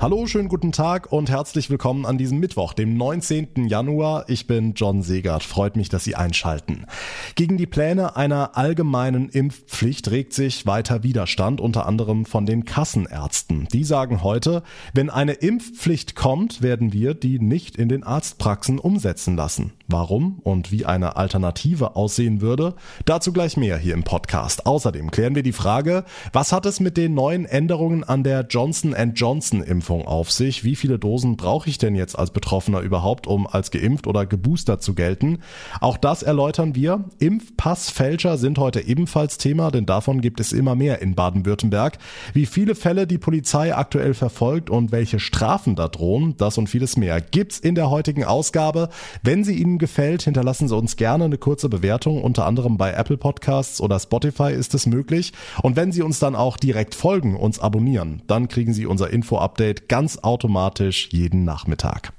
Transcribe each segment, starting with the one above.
Hallo, schönen guten Tag und herzlich willkommen an diesem Mittwoch, dem 19. Januar. Ich bin John Segert. Freut mich, dass Sie einschalten. Gegen die Pläne einer allgemeinen Impfpflicht regt sich weiter Widerstand, unter anderem von den Kassenärzten. Die sagen heute, wenn eine Impfpflicht kommt, werden wir die nicht in den Arztpraxen umsetzen lassen. Warum und wie eine Alternative aussehen würde, dazu gleich mehr hier im Podcast. Außerdem klären wir die Frage, was hat es mit den neuen Änderungen an der Johnson Johnson Impfung Impfung auf sich? Wie viele Dosen brauche ich denn jetzt als Betroffener überhaupt, um als geimpft oder geboostert zu gelten? Auch das erläutern wir. Impfpassfälscher sind heute ebenfalls Thema, denn davon gibt es immer mehr in Baden-Württemberg. Wie viele Fälle die Polizei aktuell verfolgt und welche Strafen da drohen, das und vieles mehr gibt's in der heutigen Ausgabe. Wenn sie Ihnen gefällt, hinterlassen Sie uns gerne eine kurze Bewertung, unter anderem bei Apple Podcasts oder Spotify ist es möglich. Und wenn Sie uns dann auch direkt folgen, uns abonnieren, dann kriegen Sie unser Info-Update ganz automatisch jeden Nachmittag.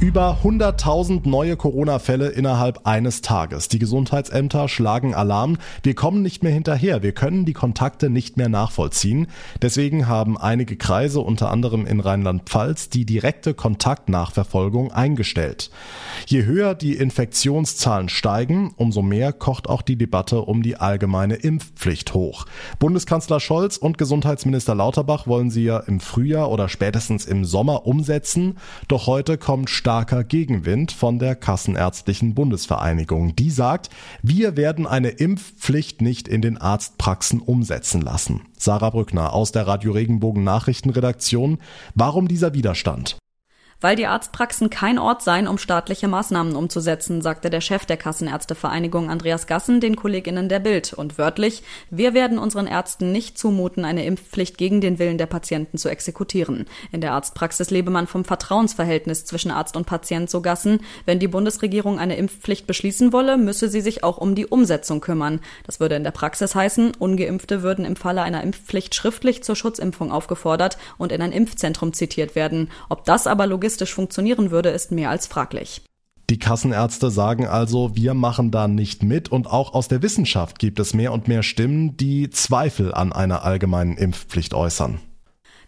Über 100.000 neue Corona-Fälle innerhalb eines Tages. Die Gesundheitsämter schlagen Alarm. Wir kommen nicht mehr hinterher. Wir können die Kontakte nicht mehr nachvollziehen. Deswegen haben einige Kreise, unter anderem in Rheinland-Pfalz, die direkte Kontaktnachverfolgung eingestellt. Je höher die Infektionszahlen steigen, umso mehr kocht auch die Debatte um die allgemeine Impfpflicht hoch. Bundeskanzler Scholz und Gesundheitsminister Lauterbach wollen sie ja im Frühjahr oder spätestens im Sommer umsetzen. Doch heute kommt starker Gegenwind von der Kassenärztlichen Bundesvereinigung. Die sagt, wir werden eine Impfpflicht nicht in den Arztpraxen umsetzen lassen. Sarah Brückner aus der Radio Regenbogen Nachrichtenredaktion. Warum dieser Widerstand? Weil die Arztpraxen kein Ort seien, um staatliche Maßnahmen umzusetzen, sagte der Chef der Kassenärztevereinigung Andreas Gassen den Kolleginnen der Bild. Und wörtlich, wir werden unseren Ärzten nicht zumuten, eine Impfpflicht gegen den Willen der Patienten zu exekutieren. In der Arztpraxis lebe man vom Vertrauensverhältnis zwischen Arzt und Patient, so Gassen. Wenn die Bundesregierung eine Impfpflicht beschließen wolle, müsse sie sich auch um die Umsetzung kümmern. Das würde in der Praxis heißen, Ungeimpfte würden im Falle einer Impfpflicht schriftlich zur Schutzimpfung aufgefordert und in ein Impfzentrum zitiert werden. Ob das aber logistisch logistisch funktionieren würde, ist mehr als fraglich. Die Kassenärzte sagen also, wir machen da nicht mit und auch aus der Wissenschaft gibt es mehr und mehr Stimmen, die Zweifel an einer allgemeinen Impfpflicht äußern.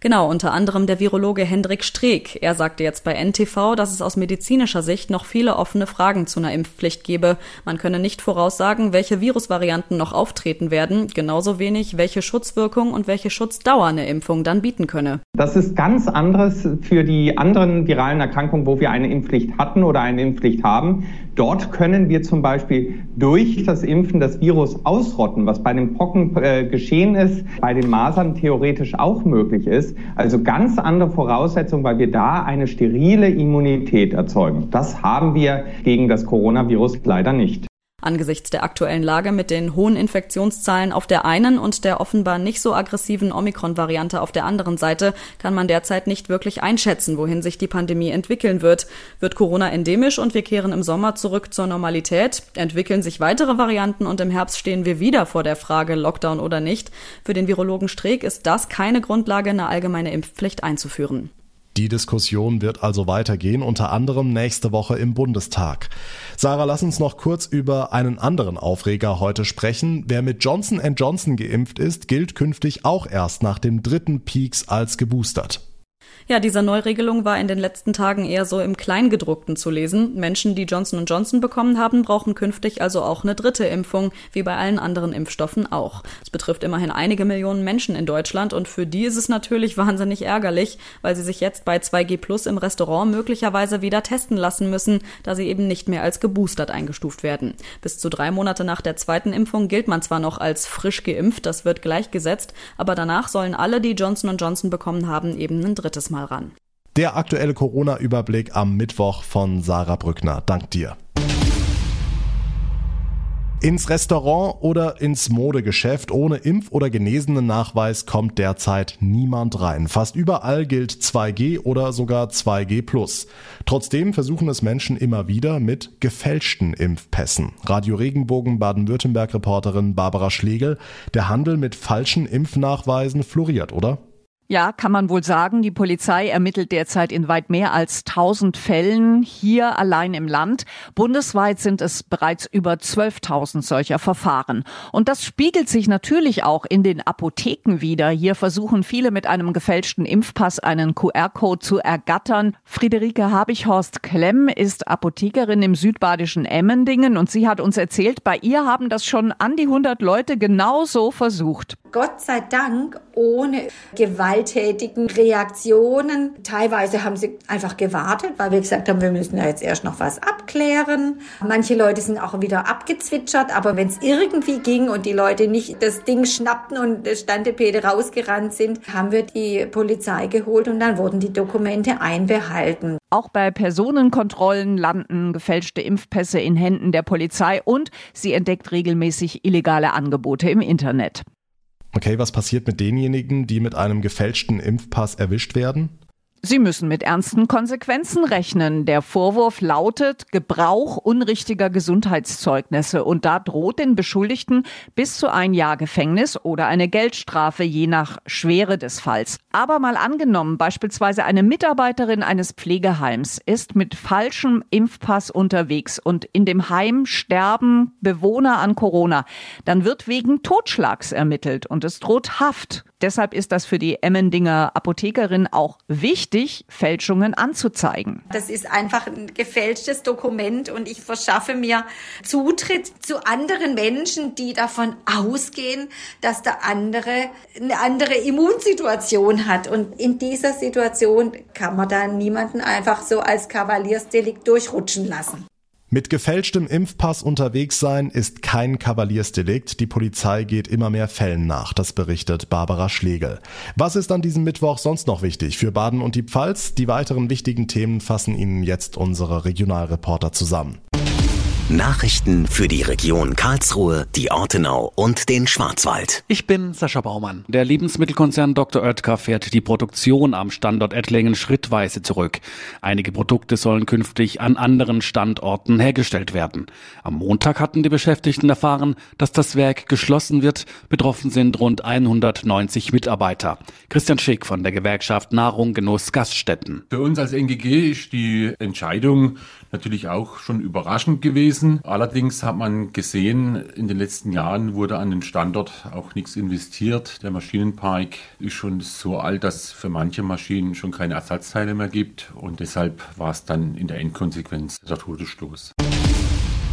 Genau, unter anderem der Virologe Hendrik Streeck. Er sagte jetzt bei NTV, dass es aus medizinischer Sicht noch viele offene Fragen zu einer Impfpflicht gebe. Man könne nicht voraussagen, welche Virusvarianten noch auftreten werden, genauso wenig, welche Schutzwirkung und welche Schutzdauer eine Impfung dann bieten könne. Das ist ganz anderes für die anderen viralen Erkrankungen, wo wir eine Impfpflicht hatten oder eine Impfpflicht haben. Dort können wir zum Beispiel durch das Impfen das Virus ausrotten, was bei den Pocken äh, geschehen ist, bei den Masern theoretisch auch möglich ist. Also ganz andere Voraussetzungen, weil wir da eine sterile Immunität erzeugen. Das haben wir gegen das Coronavirus leider nicht. Angesichts der aktuellen Lage mit den hohen Infektionszahlen auf der einen und der offenbar nicht so aggressiven Omikron-Variante auf der anderen Seite kann man derzeit nicht wirklich einschätzen, wohin sich die Pandemie entwickeln wird. Wird Corona endemisch und wir kehren im Sommer zurück zur Normalität? Entwickeln sich weitere Varianten und im Herbst stehen wir wieder vor der Frage Lockdown oder nicht? Für den Virologen Streeck ist das keine Grundlage, eine allgemeine Impfpflicht einzuführen. Die Diskussion wird also weitergehen, unter anderem nächste Woche im Bundestag. Sarah, lass uns noch kurz über einen anderen Aufreger heute sprechen. Wer mit Johnson Johnson geimpft ist, gilt künftig auch erst nach dem dritten Peaks als geboostert. Ja, diese Neuregelung war in den letzten Tagen eher so im Kleingedruckten zu lesen. Menschen, die Johnson Johnson bekommen haben, brauchen künftig also auch eine dritte Impfung, wie bei allen anderen Impfstoffen auch. Es betrifft immerhin einige Millionen Menschen in Deutschland und für die ist es natürlich wahnsinnig ärgerlich, weil sie sich jetzt bei 2G Plus im Restaurant möglicherweise wieder testen lassen müssen, da sie eben nicht mehr als geboostert eingestuft werden. Bis zu drei Monate nach der zweiten Impfung gilt man zwar noch als frisch geimpft, das wird gleichgesetzt, aber danach sollen alle, die Johnson Johnson bekommen haben, eben ein drittes mal ran. Der aktuelle Corona-Überblick am Mittwoch von Sarah Brückner. Dank dir. Ins Restaurant oder ins Modegeschäft ohne Impf- oder genesenen Nachweis kommt derzeit niemand rein. Fast überall gilt 2G oder sogar 2G+. Trotzdem versuchen es Menschen immer wieder mit gefälschten Impfpässen. Radio Regenbogen Baden-Württemberg-Reporterin Barbara Schlegel, der Handel mit falschen Impfnachweisen floriert, oder? Ja, kann man wohl sagen. Die Polizei ermittelt derzeit in weit mehr als 1000 Fällen hier allein im Land. Bundesweit sind es bereits über 12.000 solcher Verfahren. Und das spiegelt sich natürlich auch in den Apotheken wieder. Hier versuchen viele mit einem gefälschten Impfpass einen QR-Code zu ergattern. Friederike Habichhorst Klemm ist Apothekerin im südbadischen Emmendingen und sie hat uns erzählt, bei ihr haben das schon an die 100 Leute genauso versucht. Gott sei Dank ohne gewalttätigen Reaktionen. Teilweise haben sie einfach gewartet, weil wir gesagt haben, wir müssen ja jetzt erst noch was abklären. Manche Leute sind auch wieder abgezwitschert, aber wenn es irgendwie ging und die Leute nicht das Ding schnappten und Standepede rausgerannt sind, haben wir die Polizei geholt und dann wurden die Dokumente einbehalten. Auch bei Personenkontrollen landen gefälschte Impfpässe in Händen der Polizei und sie entdeckt regelmäßig illegale Angebote im Internet. Okay, was passiert mit denjenigen, die mit einem gefälschten Impfpass erwischt werden? Sie müssen mit ernsten Konsequenzen rechnen. Der Vorwurf lautet Gebrauch unrichtiger Gesundheitszeugnisse und da droht den Beschuldigten bis zu ein Jahr Gefängnis oder eine Geldstrafe je nach Schwere des Falls. Aber mal angenommen, beispielsweise eine Mitarbeiterin eines Pflegeheims ist mit falschem Impfpass unterwegs und in dem Heim sterben Bewohner an Corona, dann wird wegen Totschlags ermittelt und es droht Haft. Deshalb ist das für die Emmendinger Apothekerin auch wichtig, Fälschungen anzuzeigen. Das ist einfach ein gefälschtes Dokument und ich verschaffe mir Zutritt zu anderen Menschen, die davon ausgehen, dass der andere eine andere Immunsituation hat. Und in dieser Situation kann man da niemanden einfach so als Kavaliersdelikt durchrutschen lassen. Mit gefälschtem Impfpass unterwegs sein ist kein Kavaliersdelikt. Die Polizei geht immer mehr Fällen nach, das berichtet Barbara Schlegel. Was ist an diesem Mittwoch sonst noch wichtig für Baden und die Pfalz? Die weiteren wichtigen Themen fassen Ihnen jetzt unsere Regionalreporter zusammen. Nachrichten für die Region Karlsruhe, die Ortenau und den Schwarzwald. Ich bin Sascha Baumann. Der Lebensmittelkonzern Dr. Oetker fährt die Produktion am Standort Ettlingen schrittweise zurück. Einige Produkte sollen künftig an anderen Standorten hergestellt werden. Am Montag hatten die Beschäftigten erfahren, dass das Werk geschlossen wird. Betroffen sind rund 190 Mitarbeiter. Christian Schick von der Gewerkschaft Nahrung Genuss Gaststätten. Für uns als NGG ist die Entscheidung natürlich auch schon überraschend gewesen. Allerdings hat man gesehen, in den letzten Jahren wurde an den Standort auch nichts investiert. Der Maschinenpark ist schon so alt, dass es für manche Maschinen schon keine Ersatzteile mehr gibt und deshalb war es dann in der Endkonsequenz der Todesstoß.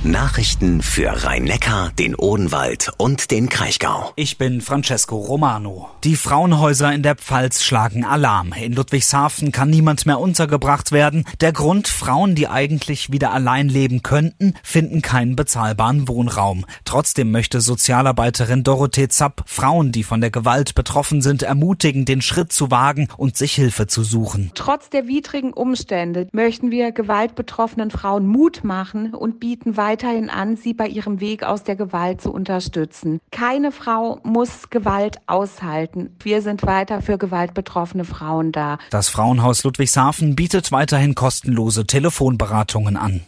Nachrichten für Rhein-Neckar, den Odenwald und den Kraichgau. Ich bin Francesco Romano. Die Frauenhäuser in der Pfalz schlagen Alarm. In Ludwigshafen kann niemand mehr untergebracht werden. Der Grund, Frauen, die eigentlich wieder allein leben könnten, finden keinen bezahlbaren Wohnraum. Trotzdem möchte Sozialarbeiterin Dorothee Zapp Frauen, die von der Gewalt betroffen sind, ermutigen, den Schritt zu wagen und sich Hilfe zu suchen. Trotz der widrigen Umstände möchten wir gewaltbetroffenen Frauen Mut machen und bieten weiter weiterhin an, sie bei ihrem Weg aus der Gewalt zu unterstützen. Keine Frau muss Gewalt aushalten. Wir sind weiter für gewaltbetroffene Frauen da. Das Frauenhaus Ludwigshafen bietet weiterhin kostenlose Telefonberatungen an.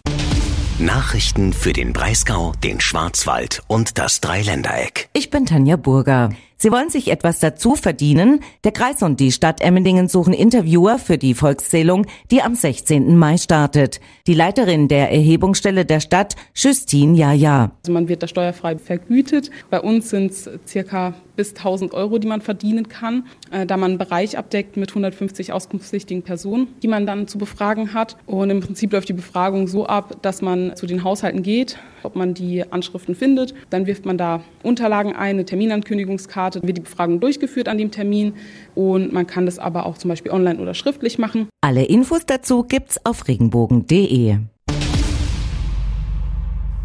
Nachrichten für den Breisgau, den Schwarzwald und das Dreiländereck. Ich bin Tanja Burger. Sie wollen sich etwas dazu verdienen? Der Kreis und die Stadt Emmendingen suchen Interviewer für die Volkszählung, die am 16. Mai startet. Die Leiterin der Erhebungsstelle der Stadt, Justine Jaja. Also man wird da steuerfrei vergütet. Bei uns sind es circa bis 1000 Euro, die man verdienen kann, äh, da man einen Bereich abdeckt mit 150 auskunftspflichtigen Personen, die man dann zu befragen hat. Und im Prinzip läuft die Befragung so ab, dass man zu den Haushalten geht, ob man die Anschriften findet. Dann wirft man da Unterlagen ein, eine Terminankündigungskarte, wird die Befragung durchgeführt an dem Termin und man kann das aber auch zum Beispiel online oder schriftlich machen. Alle Infos dazu gibt's auf regenbogen.de.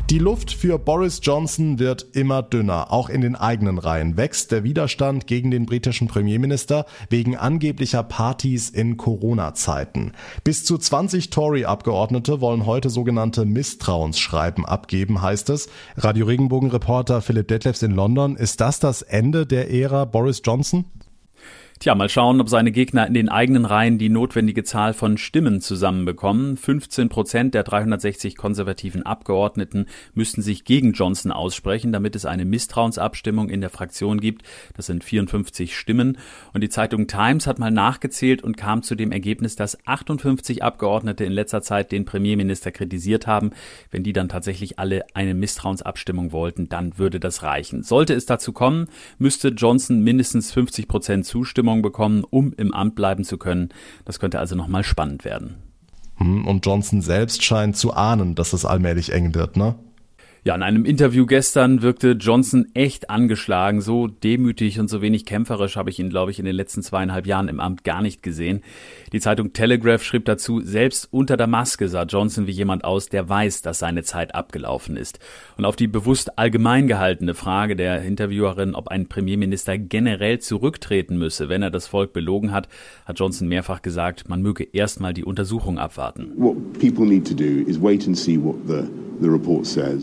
Die Luft für Boris Johnson wird immer dünner. Auch in den eigenen Reihen wächst der Widerstand gegen den britischen Premierminister wegen angeblicher Partys in Corona-Zeiten. Bis zu 20 Tory-Abgeordnete wollen heute sogenannte Misstrauensschreiben abgeben, heißt es. Radio Regenbogen-Reporter Philipp Detlefs in London. Ist das das Ende der Ära Boris Johnson? Tja, mal schauen, ob seine Gegner in den eigenen Reihen die notwendige Zahl von Stimmen zusammenbekommen. 15 Prozent der 360 konservativen Abgeordneten müssten sich gegen Johnson aussprechen, damit es eine Misstrauensabstimmung in der Fraktion gibt. Das sind 54 Stimmen. Und die Zeitung Times hat mal nachgezählt und kam zu dem Ergebnis, dass 58 Abgeordnete in letzter Zeit den Premierminister kritisiert haben. Wenn die dann tatsächlich alle eine Misstrauensabstimmung wollten, dann würde das reichen. Sollte es dazu kommen, müsste Johnson mindestens 50 Prozent zustimmen Zustimmung bekommen, um im Amt bleiben zu können. Das könnte also nochmal spannend werden. Hm, und Johnson selbst scheint zu ahnen, dass es allmählich eng wird, ne? Ja, in einem Interview gestern wirkte Johnson echt angeschlagen. So demütig und so wenig kämpferisch habe ich ihn, glaube ich, in den letzten zweieinhalb Jahren im Amt gar nicht gesehen. Die Zeitung Telegraph schrieb dazu, selbst unter der Maske sah Johnson wie jemand aus, der weiß, dass seine Zeit abgelaufen ist. Und auf die bewusst allgemein gehaltene Frage der Interviewerin, ob ein Premierminister generell zurücktreten müsse, wenn er das Volk belogen hat, hat Johnson mehrfach gesagt, man möge erstmal die Untersuchung abwarten. What people need to do is wait and see what the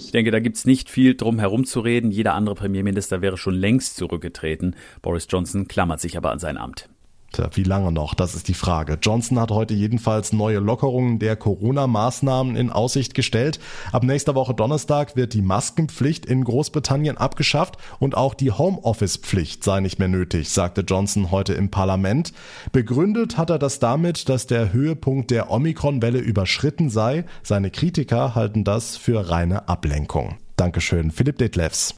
ich denke, da gibt's nicht viel drum herum zu reden. Jeder andere Premierminister wäre schon längst zurückgetreten. Boris Johnson klammert sich aber an sein Amt. Tja, wie lange noch? Das ist die Frage. Johnson hat heute jedenfalls neue Lockerungen der Corona-Maßnahmen in Aussicht gestellt. Ab nächster Woche Donnerstag wird die Maskenpflicht in Großbritannien abgeschafft und auch die Homeoffice-Pflicht sei nicht mehr nötig, sagte Johnson heute im Parlament. Begründet hat er das damit, dass der Höhepunkt der Omikron-Welle überschritten sei. Seine Kritiker halten das für reine Ablenkung. Dankeschön, Philipp Detlefs.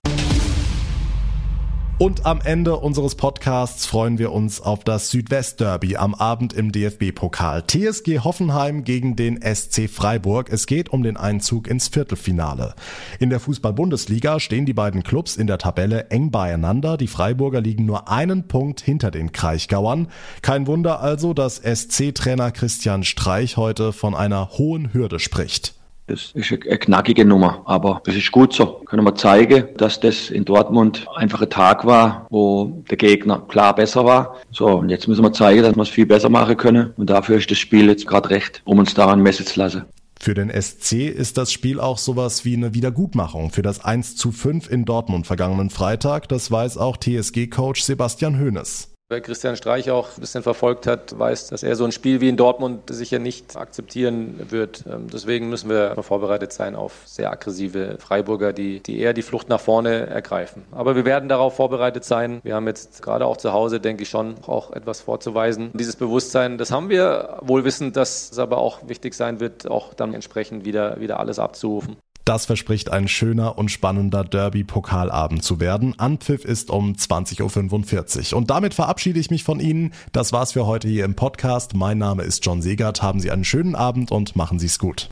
Und am Ende unseres Podcasts freuen wir uns auf das Südwest-Derby am Abend im DFB-Pokal. TSG Hoffenheim gegen den SC Freiburg. Es geht um den Einzug ins Viertelfinale. In der Fußball-Bundesliga stehen die beiden Clubs in der Tabelle eng beieinander. Die Freiburger liegen nur einen Punkt hinter den Kraichgauern. Kein Wunder also, dass SC-Trainer Christian Streich heute von einer hohen Hürde spricht. Das ist eine knackige Nummer, aber das ist gut so. Können wir zeigen, dass das in Dortmund einfach ein Tag war, wo der Gegner klar besser war. So, und jetzt müssen wir zeigen, dass wir es viel besser machen können. Und dafür ist das Spiel jetzt gerade recht, um uns daran messen zu lassen. Für den SC ist das Spiel auch sowas wie eine Wiedergutmachung für das 1 zu 5 in Dortmund vergangenen Freitag. Das weiß auch TSG-Coach Sebastian Hoeneß. Wer Christian Streich auch ein bisschen verfolgt hat, weiß, dass er so ein Spiel wie in Dortmund sicher nicht akzeptieren wird. Ähm, deswegen müssen wir vorbereitet sein auf sehr aggressive Freiburger, die, die eher die Flucht nach vorne ergreifen. Aber wir werden darauf vorbereitet sein. Wir haben jetzt gerade auch zu Hause, denke ich schon, auch etwas vorzuweisen. Dieses Bewusstsein, das haben wir, wohl wissend, dass es aber auch wichtig sein wird, auch dann entsprechend wieder, wieder alles abzurufen. Das verspricht ein schöner und spannender Derby-Pokalabend zu werden. Anpfiff ist um 20.45 Uhr. Und damit verabschiede ich mich von Ihnen. Das war's für heute hier im Podcast. Mein Name ist John Segert. Haben Sie einen schönen Abend und machen Sie's gut.